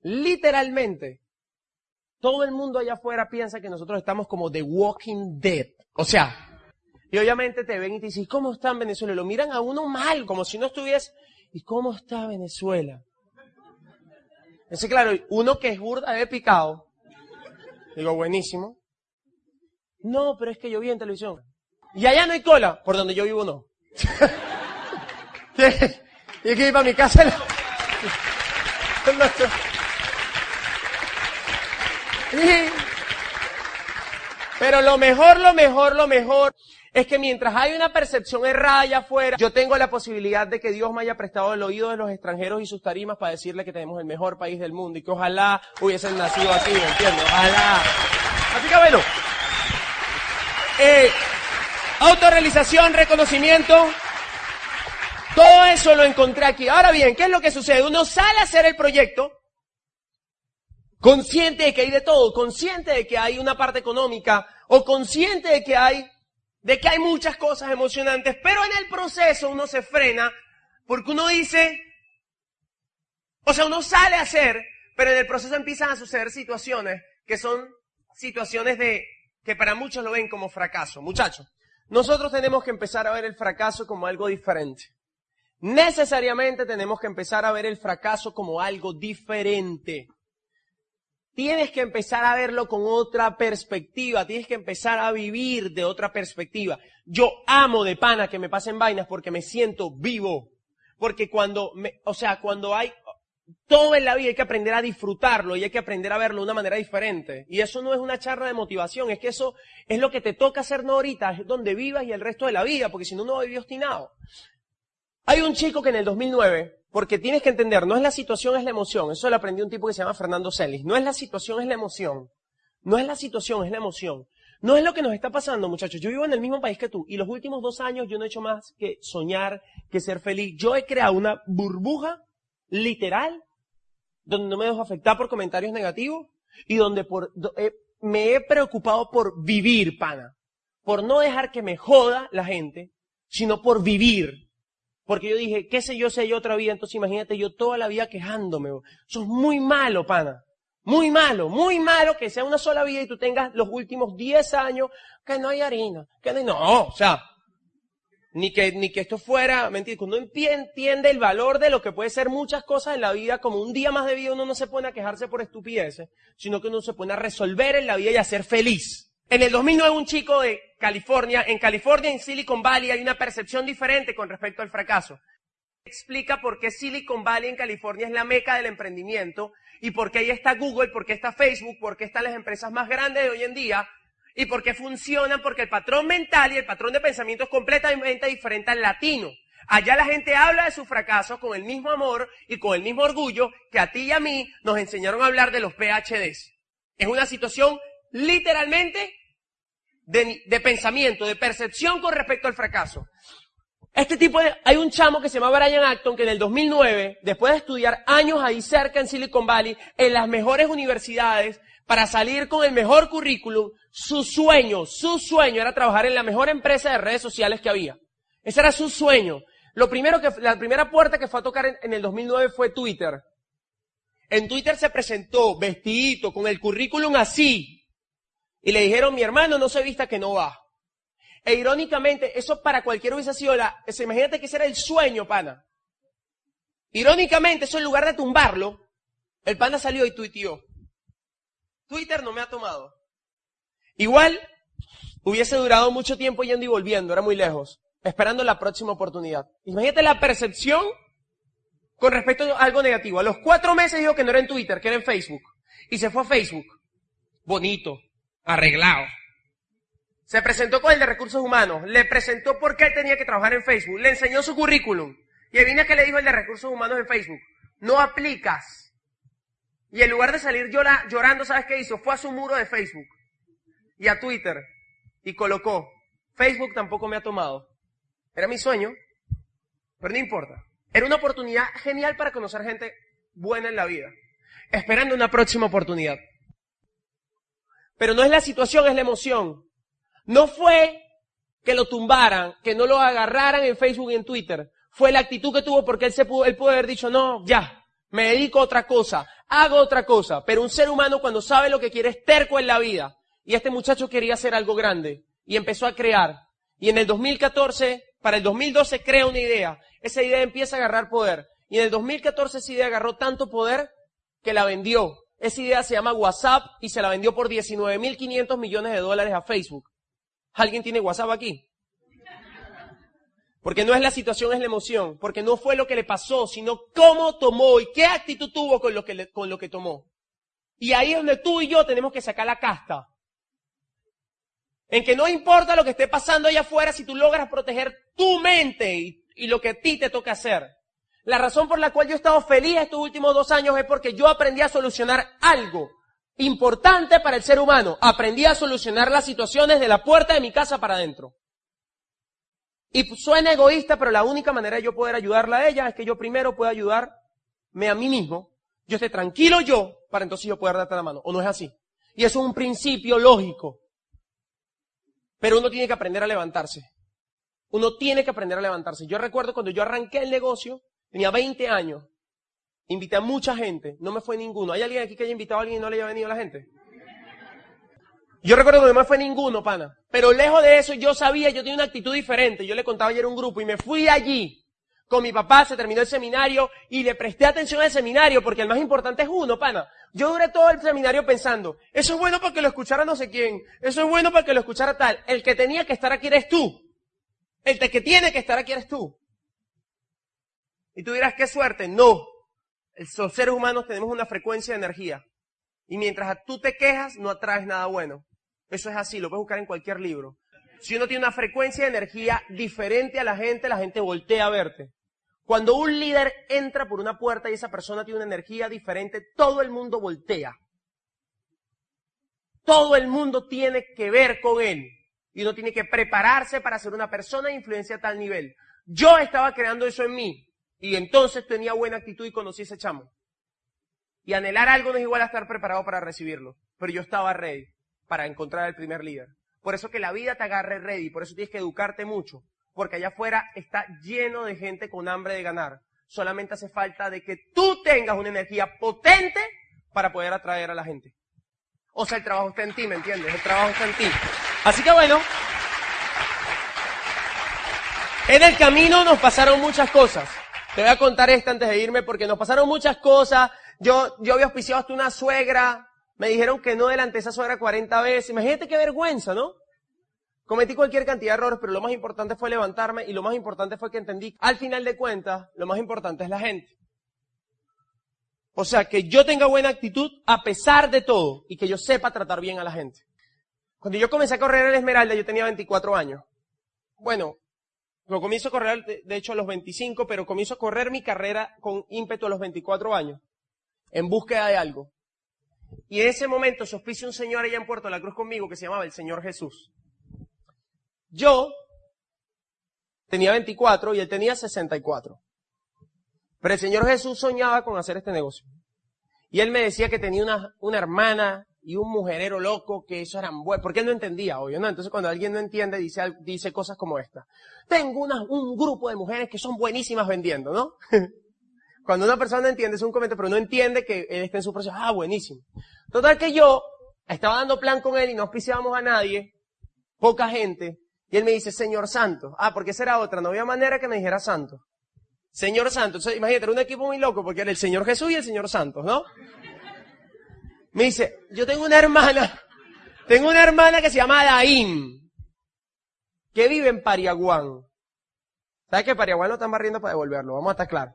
Literalmente, todo el mundo allá afuera piensa que nosotros estamos como The Walking Dead. O sea, y obviamente te ven y te dicen, ¿cómo está en Venezuela? Y lo miran a uno mal, como si no estuviese. ¿Y cómo está Venezuela? Es claro, uno que es burda de picado. Digo, buenísimo. No, pero es que yo vi en televisión. Y allá no hay cola, por donde yo vivo no. y que ir para mi casa. Pero lo mejor, lo mejor, lo mejor es que mientras hay una percepción errada allá afuera, yo tengo la posibilidad de que Dios me haya prestado el oído de los extranjeros y sus tarimas para decirle que tenemos el mejor país del mundo y que ojalá hubiesen nacido aquí, ¿me entiendes? Ojalá. Así que bueno, eh, autorrealización, reconocimiento, todo eso lo encontré aquí. Ahora bien, ¿qué es lo que sucede? Uno sale a hacer el proyecto, consciente de que hay de todo, consciente de que hay una parte económica, o consciente de que hay de que hay muchas cosas emocionantes, pero en el proceso uno se frena porque uno dice, o sea, uno sale a hacer, pero en el proceso empiezan a suceder situaciones que son situaciones de, que para muchos lo ven como fracaso. Muchachos, nosotros tenemos que empezar a ver el fracaso como algo diferente. Necesariamente tenemos que empezar a ver el fracaso como algo diferente. Tienes que empezar a verlo con otra perspectiva, tienes que empezar a vivir de otra perspectiva. Yo amo de pana que me pasen vainas porque me siento vivo. Porque cuando, me, o sea, cuando hay, todo en la vida hay que aprender a disfrutarlo y hay que aprender a verlo de una manera diferente. Y eso no es una charla de motivación, es que eso es lo que te toca hacer no ahorita, es donde vivas y el resto de la vida, porque si no, no va a vivir obstinado. Hay un chico que en el 2009 porque tienes que entender, no es la situación, es la emoción. Eso lo aprendió un tipo que se llama Fernando Celis. No es la situación, es la emoción. No es la situación, es la emoción. No es lo que nos está pasando, muchachos. Yo vivo en el mismo país que tú y los últimos dos años yo no he hecho más que soñar, que ser feliz. Yo he creado una burbuja literal donde no me dejo afectar por comentarios negativos y donde por, eh, me he preocupado por vivir, pana. Por no dejar que me joda la gente, sino por vivir. Porque yo dije, qué sé yo, sé yo otra vida, entonces imagínate yo toda la vida quejándome. Eso es muy malo, pana. Muy malo, muy malo que sea una sola vida y tú tengas los últimos 10 años que no hay harina, que no, no o sea, ni que, ni que esto fuera, mentira, cuando uno entiende el valor de lo que puede ser muchas cosas en la vida, como un día más de vida uno no se pone a quejarse por estupideces, sino que uno se pone a resolver en la vida y a ser feliz. En el 2009 un chico de California, en California, en Silicon Valley, hay una percepción diferente con respecto al fracaso. Explica por qué Silicon Valley en California es la meca del emprendimiento y por qué ahí está Google, por qué está Facebook, por qué están las empresas más grandes de hoy en día y por qué funcionan, porque el patrón mental y el patrón de pensamiento es completamente diferente al latino. Allá la gente habla de sus fracasos con el mismo amor y con el mismo orgullo que a ti y a mí nos enseñaron a hablar de los PhDs. Es una situación literalmente de, pensamiento, de percepción con respecto al fracaso. Este tipo de, hay un chamo que se llama Brian Acton que en el 2009, después de estudiar años ahí cerca en Silicon Valley, en las mejores universidades, para salir con el mejor currículum, su sueño, su sueño era trabajar en la mejor empresa de redes sociales que había. Ese era su sueño. Lo primero que, la primera puerta que fue a tocar en, en el 2009 fue Twitter. En Twitter se presentó vestidito, con el currículum así. Y le dijeron, mi hermano no se vista que no va. E irónicamente, eso para cualquier hubiese sido la, imagínate que ese era el sueño, pana. Irónicamente, eso en lugar de tumbarlo, el pana salió y tuiteó. Twitter no me ha tomado. Igual, hubiese durado mucho tiempo yendo y volviendo, era muy lejos, esperando la próxima oportunidad. Imagínate la percepción con respecto a algo negativo. A los cuatro meses dijo que no era en Twitter, que era en Facebook. Y se fue a Facebook. Bonito, arreglado. Se presentó con el de recursos humanos, le presentó por qué tenía que trabajar en Facebook, le enseñó su currículum. Y viene que le dijo el de recursos humanos en Facebook, no aplicas. Y en lugar de salir llorando, ¿sabes qué hizo? Fue a su muro de Facebook y a Twitter y colocó, Facebook tampoco me ha tomado. Era mi sueño, pero no importa. Era una oportunidad genial para conocer gente buena en la vida, esperando una próxima oportunidad. Pero no es la situación, es la emoción. No fue que lo tumbaran, que no lo agarraran en Facebook y en Twitter. Fue la actitud que tuvo porque él, se pudo, él pudo haber dicho, no, ya, me dedico a otra cosa, hago otra cosa. Pero un ser humano cuando sabe lo que quiere es terco en la vida. Y este muchacho quería hacer algo grande y empezó a crear. Y en el 2014, para el 2012 crea una idea. Esa idea empieza a agarrar poder. Y en el 2014 esa idea agarró tanto poder que la vendió. Esa idea se llama WhatsApp y se la vendió por 19.500 millones de dólares a Facebook. ¿Alguien tiene WhatsApp aquí? Porque no es la situación, es la emoción. Porque no fue lo que le pasó, sino cómo tomó y qué actitud tuvo con lo que, con lo que tomó. Y ahí es donde tú y yo tenemos que sacar la casta. En que no importa lo que esté pasando allá afuera si tú logras proteger tu mente y, y lo que a ti te toca hacer. La razón por la cual yo he estado feliz estos últimos dos años es porque yo aprendí a solucionar algo importante para el ser humano. Aprendí a solucionar las situaciones de la puerta de mi casa para adentro. Y suena egoísta, pero la única manera de yo poder ayudarla a ella es que yo primero pueda ayudarme a mí mismo. Yo esté tranquilo yo, para entonces yo poder darte la mano. ¿O no es así? Y eso es un principio lógico. Pero uno tiene que aprender a levantarse. Uno tiene que aprender a levantarse. Yo recuerdo cuando yo arranqué el negocio, tenía 20 años, Invité a mucha gente, no me fue ninguno. ¿Hay alguien aquí que haya invitado a alguien y no le haya venido la gente? Yo recuerdo que no me fue ninguno, pana. Pero lejos de eso, yo sabía, yo tenía una actitud diferente. Yo le contaba ayer a un grupo y me fui allí. Con mi papá se terminó el seminario y le presté atención al seminario porque el más importante es uno, pana. Yo duré todo el seminario pensando, eso es bueno para que lo escuchara no sé quién, eso es bueno para que lo escuchara tal. El que tenía que estar aquí eres tú. El que tiene que estar aquí eres tú. Y tú dirás, qué suerte. No, los seres humanos tenemos una frecuencia de energía. Y mientras tú te quejas, no atraes nada bueno. Eso es así, lo puedes buscar en cualquier libro. Si uno tiene una frecuencia de energía diferente a la gente, la gente voltea a verte. Cuando un líder entra por una puerta y esa persona tiene una energía diferente, todo el mundo voltea. Todo el mundo tiene que ver con él. Y uno tiene que prepararse para ser una persona de influencia a tal nivel. Yo estaba creando eso en mí. Y entonces tenía buena actitud y conocí ese chamo. Y anhelar algo no es igual a estar preparado para recibirlo. Pero yo estaba ready para encontrar el primer líder. Por eso que la vida te agarre ready. Por eso tienes que educarte mucho. Porque allá afuera está lleno de gente con hambre de ganar. Solamente hace falta de que tú tengas una energía potente para poder atraer a la gente. O sea, el trabajo está en ti, ¿me entiendes? El trabajo está en ti. Así que bueno, en el camino nos pasaron muchas cosas. Te voy a contar esta antes de irme porque nos pasaron muchas cosas. Yo, yo había auspiciado hasta una suegra. Me dijeron que no delante de esa suegra 40 veces. Imagínate qué vergüenza, ¿no? Cometí cualquier cantidad de errores, pero lo más importante fue levantarme y lo más importante fue que entendí, al final de cuentas, lo más importante es la gente. O sea, que yo tenga buena actitud a pesar de todo y que yo sepa tratar bien a la gente. Cuando yo comencé a correr en Esmeralda, yo tenía 24 años. Bueno, lo comienzo a correr, de hecho, a los 25, pero comienzo a correr mi carrera con ímpetu a los 24 años, en búsqueda de algo. Y en ese momento se auspicia un señor allá en Puerto La Cruz conmigo que se llamaba el Señor Jesús. Yo tenía 24 y él tenía 64. Pero el Señor Jesús soñaba con hacer este negocio. Y él me decía que tenía una, una hermana y un mujerero loco que eso eran buenos, porque él no entendía, obvio, ¿no? Entonces cuando alguien no entiende, dice, dice cosas como esta. Tengo una, un grupo de mujeres que son buenísimas vendiendo, ¿no? cuando una persona no entiende, es un comentario, pero no entiende que él está en su proceso, ah, buenísimo. Total que yo estaba dando plan con él y no auspiciábamos a nadie, poca gente, y él me dice, Señor Santo. Ah, porque esa era otra, no había manera que me dijera Santo. Señor Santo. Imagínate, era un equipo muy loco porque era el Señor Jesús y el Señor Santos, ¿no? Me dice, yo tengo una hermana, tengo una hermana que se llama Daín, que vive en Pariaguán. ¿Sabes que Pariaguán lo están barriendo para devolverlo? Vamos a estar claros.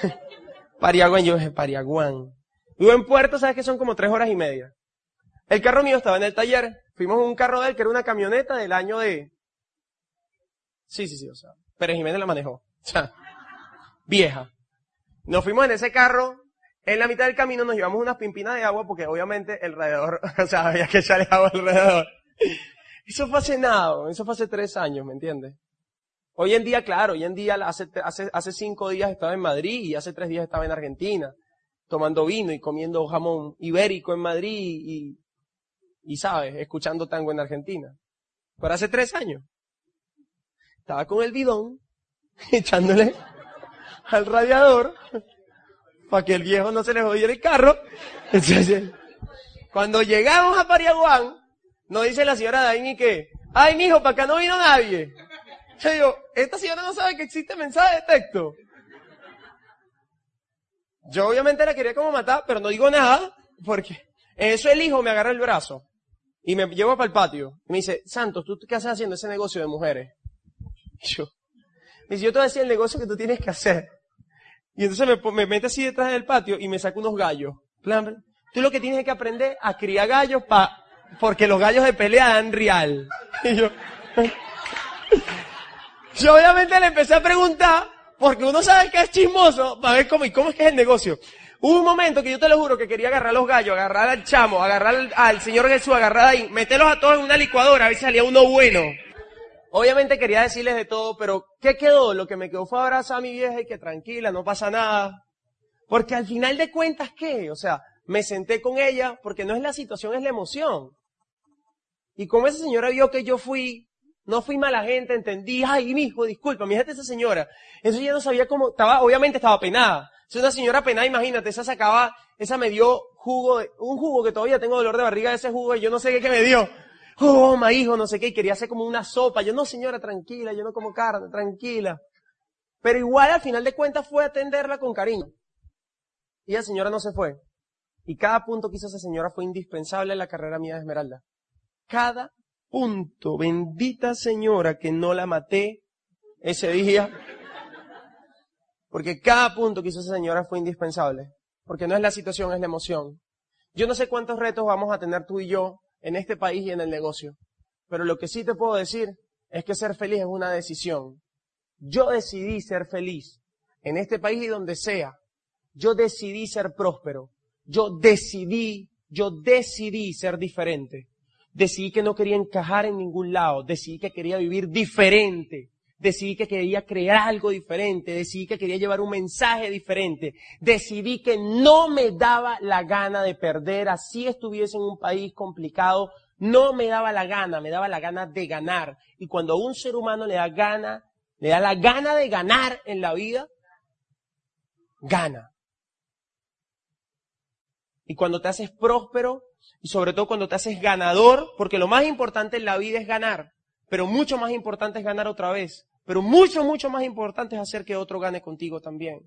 Pariaguán, yo dije, Pariaguán. Vivo en Puerto, ¿sabes que son como tres horas y media? El carro mío estaba en el taller. Fuimos en un carro de él que era una camioneta del año de... Sí, sí, sí, o sea, Pérez Jiménez la manejó. O sea, vieja. Nos fuimos en ese carro. En la mitad del camino nos llevamos unas pimpinas de agua porque obviamente el radiador, o sea, había que echarle agua alrededor. Eso fue hace nada, eso fue hace tres años, ¿me entiendes? Hoy en día, claro, hoy en día, hace, hace, hace cinco días estaba en Madrid y hace tres días estaba en Argentina, tomando vino y comiendo jamón ibérico en Madrid y, y sabes, escuchando tango en Argentina. Pero hace tres años, estaba con el bidón, echándole al radiador, para que el viejo no se le jodiera el carro. cuando llegamos a Pariaguán, nos dice la señora Daini que, ay mijo, para acá no vino nadie. Yo digo, esta señora no sabe que existe mensaje de texto. Yo obviamente la quería como matar, pero no digo nada, porque eso el hijo me agarra el brazo y me lleva para el patio. Y me dice, Santos, ¿tú qué haces haciendo ese negocio de mujeres? Y yo, me dice, yo te voy a decir el negocio que tú tienes que hacer. Y entonces me, me mete así detrás del patio y me saca unos gallos. Plan, tú lo que tienes que aprender a criar gallos pa, porque los gallos de pelea dan real. Y yo, yo obviamente le empecé a preguntar, porque uno sabe que es chismoso, para ver cómo, y cómo es que es el negocio. Hubo un momento que yo te lo juro que quería agarrar a los gallos, agarrar al chamo, agarrar al, señor Jesús, agarrar ahí, meterlos a todos en una licuadora, a ver si salía uno bueno. Obviamente quería decirles de todo, pero ¿qué quedó? Lo que me quedó fue abrazar a mi vieja y que tranquila, no pasa nada. Porque al final de cuentas, ¿qué? O sea, me senté con ella porque no es la situación, es la emoción. Y como esa señora vio que yo fui, no fui mala gente, entendí, ay, mi hijo, disculpa, mi esa señora. Eso ya no sabía cómo, estaba, obviamente estaba penada. Es una señora penada, imagínate, esa sacaba, esa me dio jugo, un jugo que todavía tengo dolor de barriga de ese jugo y yo no sé qué, qué me dio oh, hijo, no sé qué, y quería hacer como una sopa. Yo, no señora, tranquila, yo no como carne, tranquila. Pero igual al final de cuentas fue atenderla con cariño. Y la señora no se fue. Y cada punto que hizo esa señora fue indispensable en la carrera mía de Esmeralda. Cada punto, bendita señora que no la maté ese día. Porque cada punto que hizo esa señora fue indispensable. Porque no es la situación, es la emoción. Yo no sé cuántos retos vamos a tener tú y yo en este país y en el negocio. Pero lo que sí te puedo decir es que ser feliz es una decisión. Yo decidí ser feliz en este país y donde sea. Yo decidí ser próspero. Yo decidí, yo decidí ser diferente. Decidí que no quería encajar en ningún lado. Decidí que quería vivir diferente. Decidí que quería crear algo diferente, decidí que quería llevar un mensaje diferente, decidí que no me daba la gana de perder, así estuviese en un país complicado, no me daba la gana, me daba la gana de ganar. Y cuando a un ser humano le da gana, le da la gana de ganar en la vida, gana. Y cuando te haces próspero, y sobre todo cuando te haces ganador, porque lo más importante en la vida es ganar, pero mucho más importante es ganar otra vez. Pero mucho, mucho más importante es hacer que otro gane contigo también.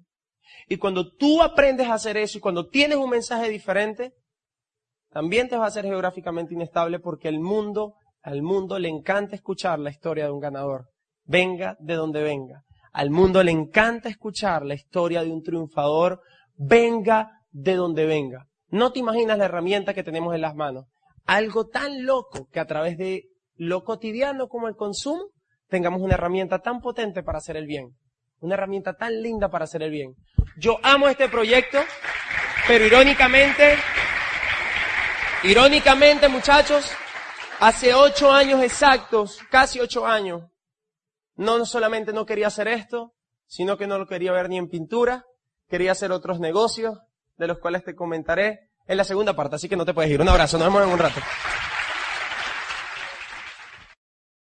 Y cuando tú aprendes a hacer eso y cuando tienes un mensaje diferente, también te vas a hacer geográficamente inestable porque el mundo, al mundo le encanta escuchar la historia de un ganador. Venga de donde venga. Al mundo le encanta escuchar la historia de un triunfador. Venga de donde venga. No te imaginas la herramienta que tenemos en las manos. Algo tan loco que a través de lo cotidiano como el consumo, tengamos una herramienta tan potente para hacer el bien. Una herramienta tan linda para hacer el bien. Yo amo este proyecto, pero irónicamente, irónicamente muchachos, hace ocho años exactos, casi ocho años, no solamente no quería hacer esto, sino que no lo quería ver ni en pintura, quería hacer otros negocios, de los cuales te comentaré. en la segunda parte, así que no te puedes ir. Un abrazo, nos vemos en un rato.